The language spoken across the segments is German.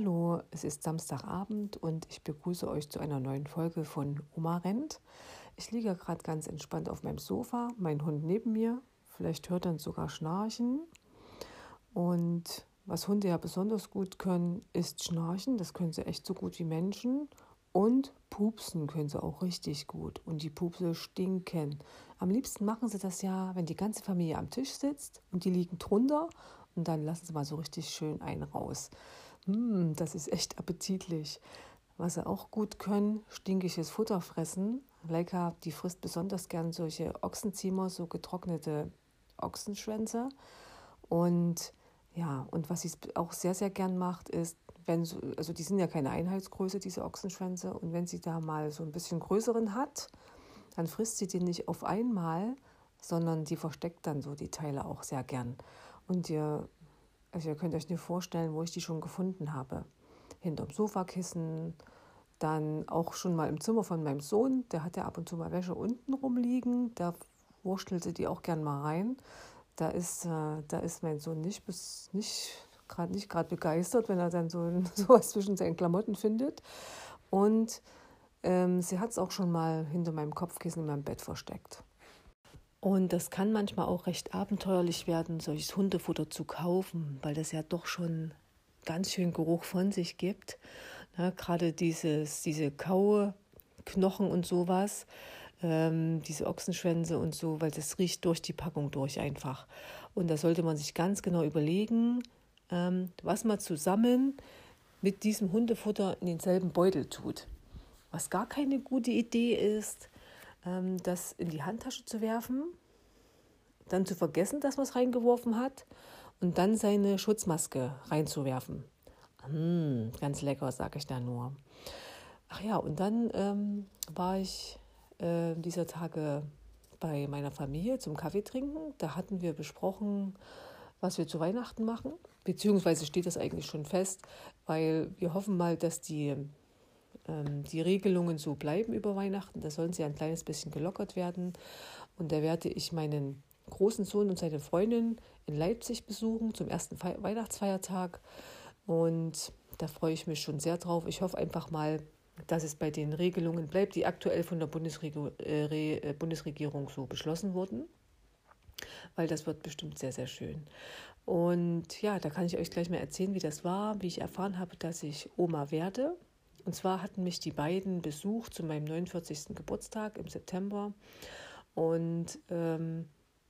Hallo, es ist Samstagabend und ich begrüße euch zu einer neuen Folge von Oma rennt. Ich liege gerade ganz entspannt auf meinem Sofa, mein Hund neben mir. Vielleicht hört er sogar Schnarchen. Und was Hunde ja besonders gut können, ist Schnarchen. Das können sie echt so gut wie Menschen. Und pupsen können sie auch richtig gut. Und die Pupse stinken. Am liebsten machen sie das ja, wenn die ganze Familie am Tisch sitzt und die liegen drunter. Und dann lassen sie mal so richtig schön einen raus. Mm, das ist echt appetitlich. Was sie auch gut können, stinkiges Futter fressen. Leica, die frisst besonders gern solche Ochsenziemer, so getrocknete Ochsenschwänze. Und ja, und was sie auch sehr, sehr gern macht, ist, wenn so, also die sind ja keine Einheitsgröße, diese Ochsenschwänze, und wenn sie da mal so ein bisschen größeren hat, dann frisst sie den nicht auf einmal, sondern die versteckt dann so die Teile auch sehr gern. Und ihr also ihr könnt euch nicht vorstellen, wo ich die schon gefunden habe. Hinterm Sofakissen, dann auch schon mal im Zimmer von meinem Sohn, der hat ja ab und zu mal Wäsche unten rumliegen, da wurstelte die auch gern mal rein. Da ist, äh, da ist mein Sohn nicht, nicht gerade nicht gerade begeistert, wenn er dann so sowas zwischen seinen Klamotten findet. Und ähm, sie hat es auch schon mal hinter meinem Kopfkissen in meinem Bett versteckt. Und das kann manchmal auch recht abenteuerlich werden, solches Hundefutter zu kaufen, weil das ja doch schon ganz schön Geruch von sich gibt. Ja, Gerade dieses, diese Kaue, Knochen und sowas, ähm, diese Ochsenschwänze und so, weil das riecht durch die Packung durch einfach. Und da sollte man sich ganz genau überlegen, ähm, was man zusammen mit diesem Hundefutter in denselben Beutel tut. Was gar keine gute Idee ist, das in die Handtasche zu werfen, dann zu vergessen, dass man es reingeworfen hat und dann seine Schutzmaske reinzuwerfen. Mmh, ganz lecker, sage ich da nur. Ach ja, und dann ähm, war ich äh, dieser Tage bei meiner Familie zum Kaffee trinken. Da hatten wir besprochen, was wir zu Weihnachten machen. Beziehungsweise steht das eigentlich schon fest, weil wir hoffen mal, dass die ähm, die Regelungen so bleiben über Weihnachten. Da sollen sie ein kleines bisschen gelockert werden. Und da werde ich meinen großen Sohn und seine Freundin in Leipzig besuchen zum ersten Fe Weihnachtsfeiertag. Und da freue ich mich schon sehr drauf. Ich hoffe einfach mal, dass es bei den Regelungen bleibt, die aktuell von der Bundesregierung, äh, äh, Bundesregierung so beschlossen wurden. Weil das wird bestimmt sehr, sehr schön. Und ja, da kann ich euch gleich mal erzählen, wie das war, wie ich erfahren habe, dass ich Oma werde. Und zwar hatten mich die beiden besucht zu meinem 49. Geburtstag im September und ähm,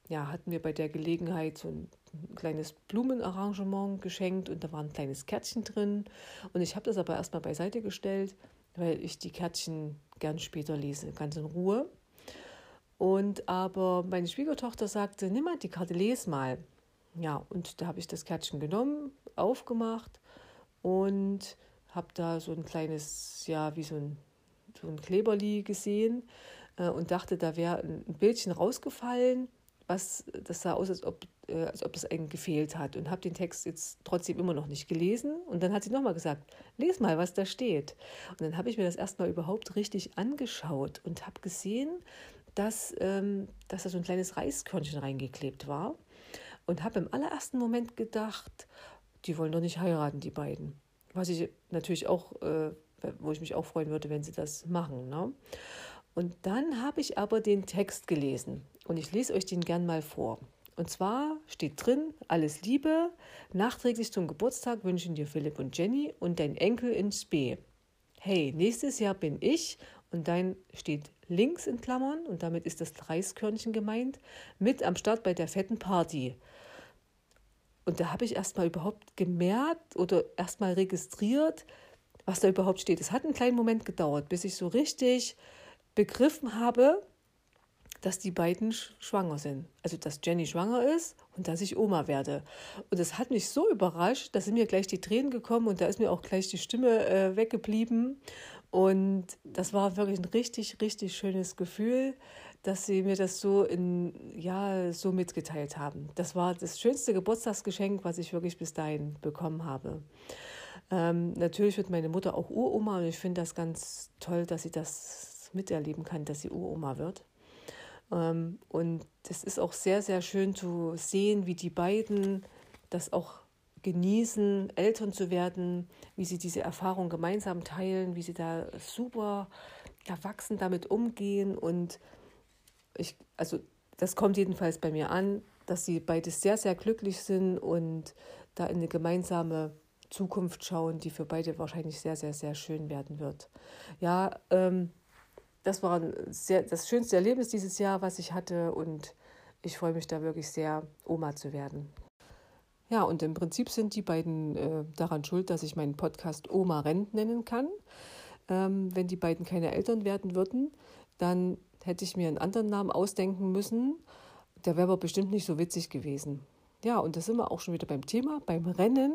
ja, hatten mir bei der Gelegenheit so ein kleines Blumenarrangement geschenkt und da war ein kleines Kärtchen drin. Und ich habe das aber erstmal beiseite gestellt, weil ich die Kärtchen gern später lese, ganz in Ruhe. Und aber meine Schwiegertochter sagte, nimm mal die Karte, les mal. Ja, und da habe ich das Kärtchen genommen, aufgemacht und habe da so ein kleines, ja, wie so ein, so ein Kleberli gesehen äh, und dachte, da wäre ein Bildchen rausgefallen, was das sah aus, als ob, äh, als ob das einen gefehlt hat und habe den Text jetzt trotzdem immer noch nicht gelesen. Und dann hat sie nochmal gesagt, les mal, was da steht. Und dann habe ich mir das erstmal überhaupt richtig angeschaut und habe gesehen, dass, ähm, dass da so ein kleines Reiskörnchen reingeklebt war. Und habe im allerersten Moment gedacht, die wollen doch nicht heiraten, die beiden. Was ich natürlich auch, äh, wo ich mich auch freuen würde, wenn sie das machen. Ne? Und dann habe ich aber den Text gelesen und ich lese euch den gern mal vor. Und zwar steht drin, alles Liebe, nachträglich zum Geburtstag wünschen dir Philipp und Jenny und dein Enkel in Spee. Hey, nächstes Jahr bin ich und dein steht links in Klammern und damit ist das Reiskörnchen gemeint, mit am Start bei der fetten Party. Und da habe ich erstmal überhaupt gemerkt oder erstmal registriert, was da überhaupt steht. Es hat einen kleinen Moment gedauert, bis ich so richtig begriffen habe, dass die beiden schwanger sind. Also, dass Jenny schwanger ist und dass ich Oma werde. Und das hat mich so überrascht, da sind mir gleich die Tränen gekommen und da ist mir auch gleich die Stimme äh, weggeblieben. Und das war wirklich ein richtig, richtig schönes Gefühl dass sie mir das so in ja so mitgeteilt haben. Das war das schönste Geburtstagsgeschenk, was ich wirklich bis dahin bekommen habe. Ähm, natürlich wird meine Mutter auch Uroma und ich finde das ganz toll, dass sie das miterleben kann, dass sie Uroma wird. Ähm, und es ist auch sehr, sehr schön zu sehen, wie die beiden das auch genießen, Eltern zu werden, wie sie diese Erfahrung gemeinsam teilen, wie sie da super erwachsen damit umgehen. Und ich, also das kommt jedenfalls bei mir an, dass sie beide sehr, sehr glücklich sind und da in eine gemeinsame Zukunft schauen, die für beide wahrscheinlich sehr, sehr, sehr schön werden wird. Ja, ähm, das war sehr, das schönste Erlebnis dieses Jahr, was ich hatte und ich freue mich da wirklich sehr, Oma zu werden. Ja, und im Prinzip sind die beiden äh, daran schuld, dass ich meinen Podcast Oma Rent nennen kann. Ähm, wenn die beiden keine Eltern werden würden, dann hätte ich mir einen anderen Namen ausdenken müssen. Der wäre aber bestimmt nicht so witzig gewesen. Ja, und da sind wir auch schon wieder beim Thema, beim Rennen.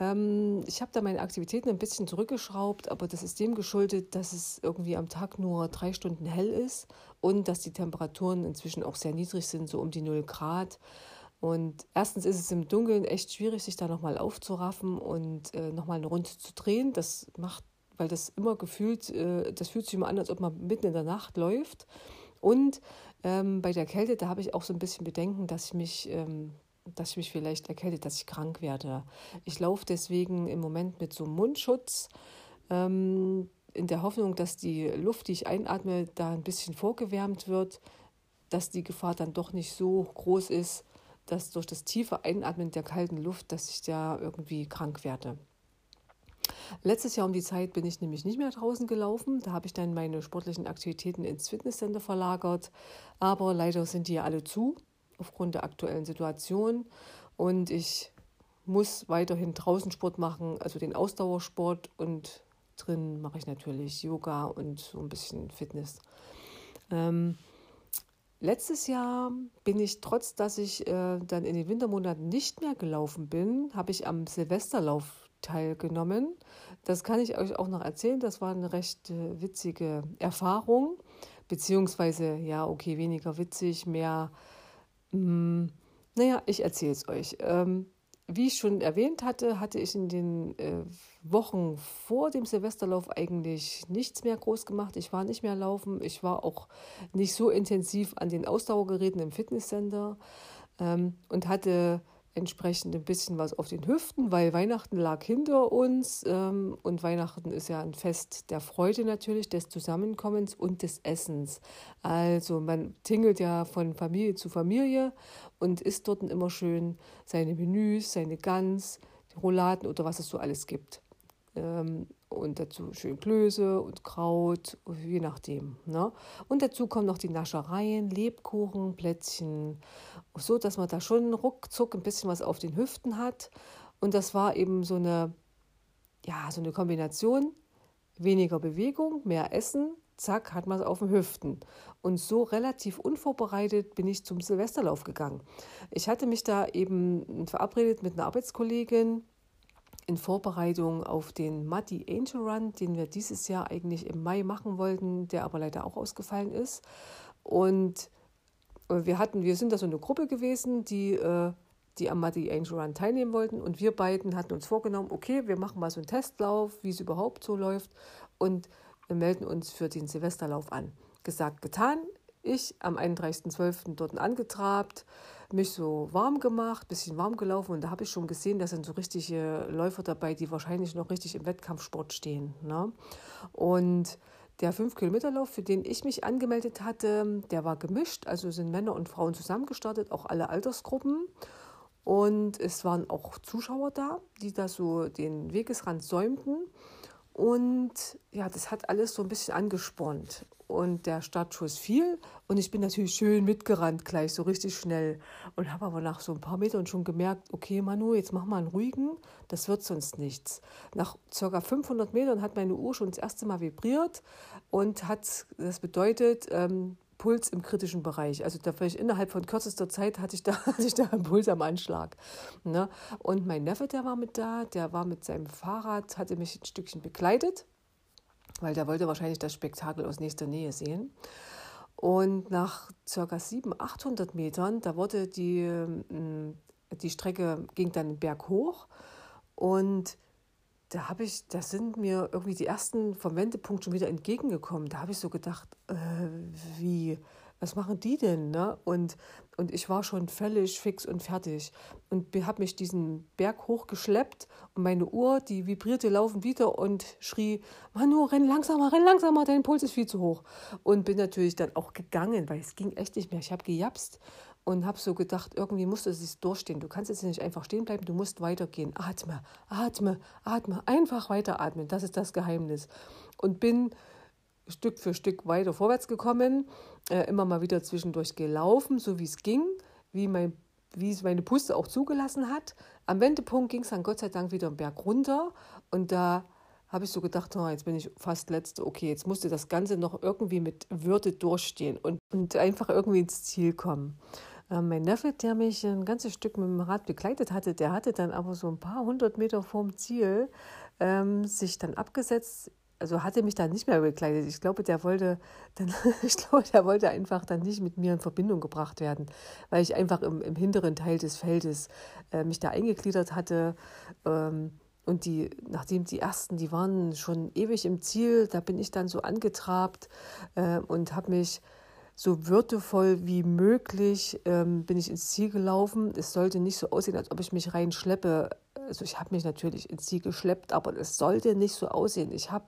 Ähm, ich habe da meine Aktivitäten ein bisschen zurückgeschraubt, aber das ist dem geschuldet, dass es irgendwie am Tag nur drei Stunden hell ist und dass die Temperaturen inzwischen auch sehr niedrig sind, so um die 0 Grad. Und erstens ist es im Dunkeln echt schwierig, sich da nochmal aufzuraffen und äh, nochmal eine Runde zu drehen. Das macht, weil das immer gefühlt, äh, das fühlt sich immer an, als ob man mitten in der Nacht läuft. Und ähm, bei der Kälte, da habe ich auch so ein bisschen Bedenken, dass ich mich, ähm, dass ich mich vielleicht erkältet, dass ich krank werde. Ich laufe deswegen im Moment mit so einem Mundschutz. Ähm, in der Hoffnung, dass die Luft, die ich einatme, da ein bisschen vorgewärmt wird, dass die Gefahr dann doch nicht so groß ist, dass durch das tiefe Einatmen der kalten Luft, dass ich da irgendwie krank werde. Letztes Jahr um die Zeit bin ich nämlich nicht mehr draußen gelaufen. Da habe ich dann meine sportlichen Aktivitäten ins Fitnesscenter verlagert. Aber leider sind die ja alle zu aufgrund der aktuellen Situation. Und ich muss weiterhin draußen Sport machen, also den Ausdauersport. Und drin mache ich natürlich Yoga und so ein bisschen Fitness. Ähm, Letztes Jahr bin ich, trotz dass ich äh, dann in den Wintermonaten nicht mehr gelaufen bin, habe ich am Silvesterlauf teilgenommen. Das kann ich euch auch noch erzählen. Das war eine recht äh, witzige Erfahrung. Beziehungsweise, ja, okay, weniger witzig, mehr, mh, hm, naja, ich erzähle es euch. Ähm, wie ich schon erwähnt hatte, hatte ich in den äh, Wochen vor dem Silvesterlauf eigentlich nichts mehr groß gemacht. Ich war nicht mehr laufen. Ich war auch nicht so intensiv an den Ausdauergeräten im Fitnesscenter ähm, und hatte entsprechend ein bisschen was auf den Hüften, weil Weihnachten lag hinter uns ähm, und Weihnachten ist ja ein Fest der Freude natürlich, des Zusammenkommens und des Essens. Also man tingelt ja von Familie zu Familie und isst dort immer schön seine Menüs, seine Gans, die Rouladen oder was es so alles gibt. Ähm, und dazu schön Klöße und Kraut, je nachdem. Ne? Und dazu kommen noch die Naschereien, Lebkuchen, Plätzchen, so dass man da schon ruckzuck ein bisschen was auf den Hüften hat. Und das war eben so eine, ja, so eine Kombination, weniger Bewegung, mehr Essen, zack, hat man es auf den Hüften. Und so relativ unvorbereitet bin ich zum Silvesterlauf gegangen. Ich hatte mich da eben verabredet mit einer Arbeitskollegin, in Vorbereitung auf den Muddy Angel Run, den wir dieses Jahr eigentlich im Mai machen wollten, der aber leider auch ausgefallen ist. Und äh, wir hatten, wir sind da so eine Gruppe gewesen, die, äh, die am Muddy Angel Run teilnehmen wollten. Und wir beiden hatten uns vorgenommen, okay, wir machen mal so einen Testlauf, wie es überhaupt so läuft und wir melden uns für den Silvesterlauf an. Gesagt, getan. Ich am 31.12. dort angetrabt mich so warm gemacht, bisschen warm gelaufen und da habe ich schon gesehen, da sind so richtige Läufer dabei, die wahrscheinlich noch richtig im Wettkampfsport stehen. Ne? Und der 5-Kilometer-Lauf, für den ich mich angemeldet hatte, der war gemischt, also sind Männer und Frauen zusammengestartet, auch alle Altersgruppen. Und es waren auch Zuschauer da, die da so den Wegesrand säumten. Und ja, das hat alles so ein bisschen angespornt und der Startschuss fiel und ich bin natürlich schön mitgerannt gleich, so richtig schnell und habe aber nach so ein paar Metern schon gemerkt, okay Manu, jetzt mach mal einen ruhigen, das wird sonst nichts. Nach ca. 500 Metern hat meine Uhr schon das erste Mal vibriert und hat, das bedeutet, ähm, Puls im kritischen Bereich. Also da vielleicht innerhalb von kürzester Zeit hatte ich da, hatte ich da einen Puls am Anschlag. Ne? Und mein Neffe, der war mit da, der war mit seinem Fahrrad, hatte mich ein Stückchen begleitet weil der wollte wahrscheinlich das Spektakel aus nächster Nähe sehen. Und nach ca. 700, 800 Metern, da wurde die, ähm, die Strecke, ging dann den Berg hoch und da habe ich, da sind mir irgendwie die ersten vom Wendepunkt schon wieder entgegengekommen. Da habe ich so gedacht, äh, wie, was machen die denn? Ne? Und, und ich war schon völlig fix und fertig und habe mich diesen Berg hochgeschleppt und meine Uhr, die vibrierte laufend wieder und schrie, Manu, renn langsamer, renn langsamer, dein Puls ist viel zu hoch. Und bin natürlich dann auch gegangen, weil es ging echt nicht mehr. Ich habe gejapst und habe so gedacht, irgendwie musst du es durchstehen. Du kannst jetzt nicht einfach stehen bleiben, du musst weitergehen. Atme, atme, atme, einfach weiteratmen. Das ist das Geheimnis. Und bin Stück für Stück weiter vorwärts gekommen, äh, immer mal wieder zwischendurch gelaufen, so wie es ging, wie, mein, wie es meine Puste auch zugelassen hat. Am Wendepunkt ging es dann Gott sei Dank wieder einen Berg runter und da habe ich so gedacht, oh, jetzt bin ich fast letzte, okay, jetzt musste das Ganze noch irgendwie mit Würde durchstehen und, und einfach irgendwie ins Ziel kommen. Äh, mein Neffe, der mich ein ganzes Stück mit dem Rad begleitet hatte, der hatte dann aber so ein paar hundert Meter vorm Ziel ähm, sich dann abgesetzt also hatte mich dann nicht mehr begleitet. Ich glaube, der wollte dann, ich glaube, der wollte einfach dann nicht mit mir in Verbindung gebracht werden, weil ich einfach im, im hinteren Teil des Feldes äh, mich da eingegliedert hatte. Ähm, und die, nachdem die ersten, die waren schon ewig im Ziel, da bin ich dann so angetrabt äh, und habe mich so würdevoll wie möglich ähm, bin ich ins Ziel gelaufen. Es sollte nicht so aussehen, als ob ich mich reinschleppe also ich habe mich natürlich ins Ziel geschleppt, aber es sollte nicht so aussehen. Ich habe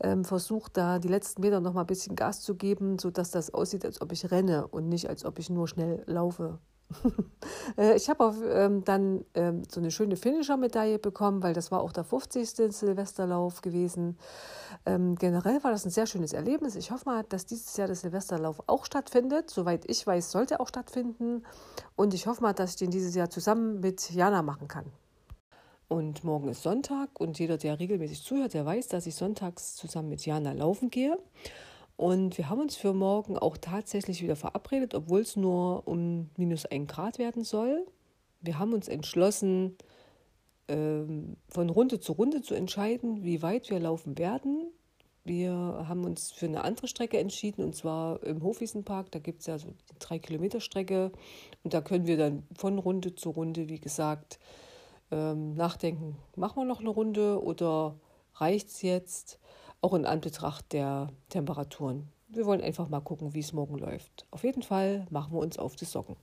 ähm, versucht, da die letzten Meter noch mal ein bisschen Gas zu geben, sodass das aussieht, als ob ich renne und nicht, als ob ich nur schnell laufe. Äh, ich habe ähm, dann ähm, so eine schöne Finisher-Medaille bekommen, weil das war auch der 50. Silvesterlauf gewesen. Ähm, generell war das ein sehr schönes Erlebnis. Ich hoffe mal, dass dieses Jahr der Silvesterlauf auch stattfindet. Soweit ich weiß, sollte auch stattfinden. Und ich hoffe mal, dass ich den dieses Jahr zusammen mit Jana machen kann. Und morgen ist Sonntag und jeder, der regelmäßig zuhört, der weiß, dass ich sonntags zusammen mit Jana laufen gehe. Und wir haben uns für morgen auch tatsächlich wieder verabredet, obwohl es nur um minus ein Grad werden soll. Wir haben uns entschlossen, ähm, von Runde zu Runde zu entscheiden, wie weit wir laufen werden. Wir haben uns für eine andere Strecke entschieden, und zwar im Hofwiesenpark. Da gibt es ja so die drei Kilometer Strecke. Und da können wir dann von Runde zu Runde, wie gesagt, ähm, nachdenken, machen wir noch eine Runde oder reicht es jetzt, auch in Anbetracht der Temperaturen. Wir wollen einfach mal gucken, wie es morgen läuft. Auf jeden Fall machen wir uns auf die Socken.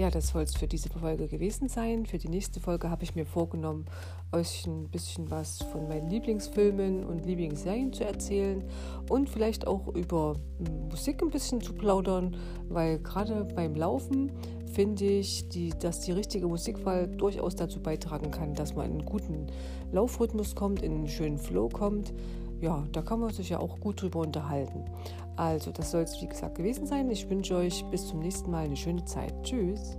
Ja, das soll es für diese Folge gewesen sein. Für die nächste Folge habe ich mir vorgenommen, euch ein bisschen was von meinen Lieblingsfilmen und Lieblingsserien zu erzählen und vielleicht auch über hm, Musik ein bisschen zu plaudern, weil gerade beim Laufen finde ich, die, dass die richtige Musikwahl durchaus dazu beitragen kann, dass man in einen guten Laufrhythmus kommt, in einen schönen Flow kommt. Ja, da kann man sich ja auch gut drüber unterhalten. Also, das soll es wie gesagt gewesen sein. Ich wünsche euch bis zum nächsten Mal eine schöne Zeit. Tschüss.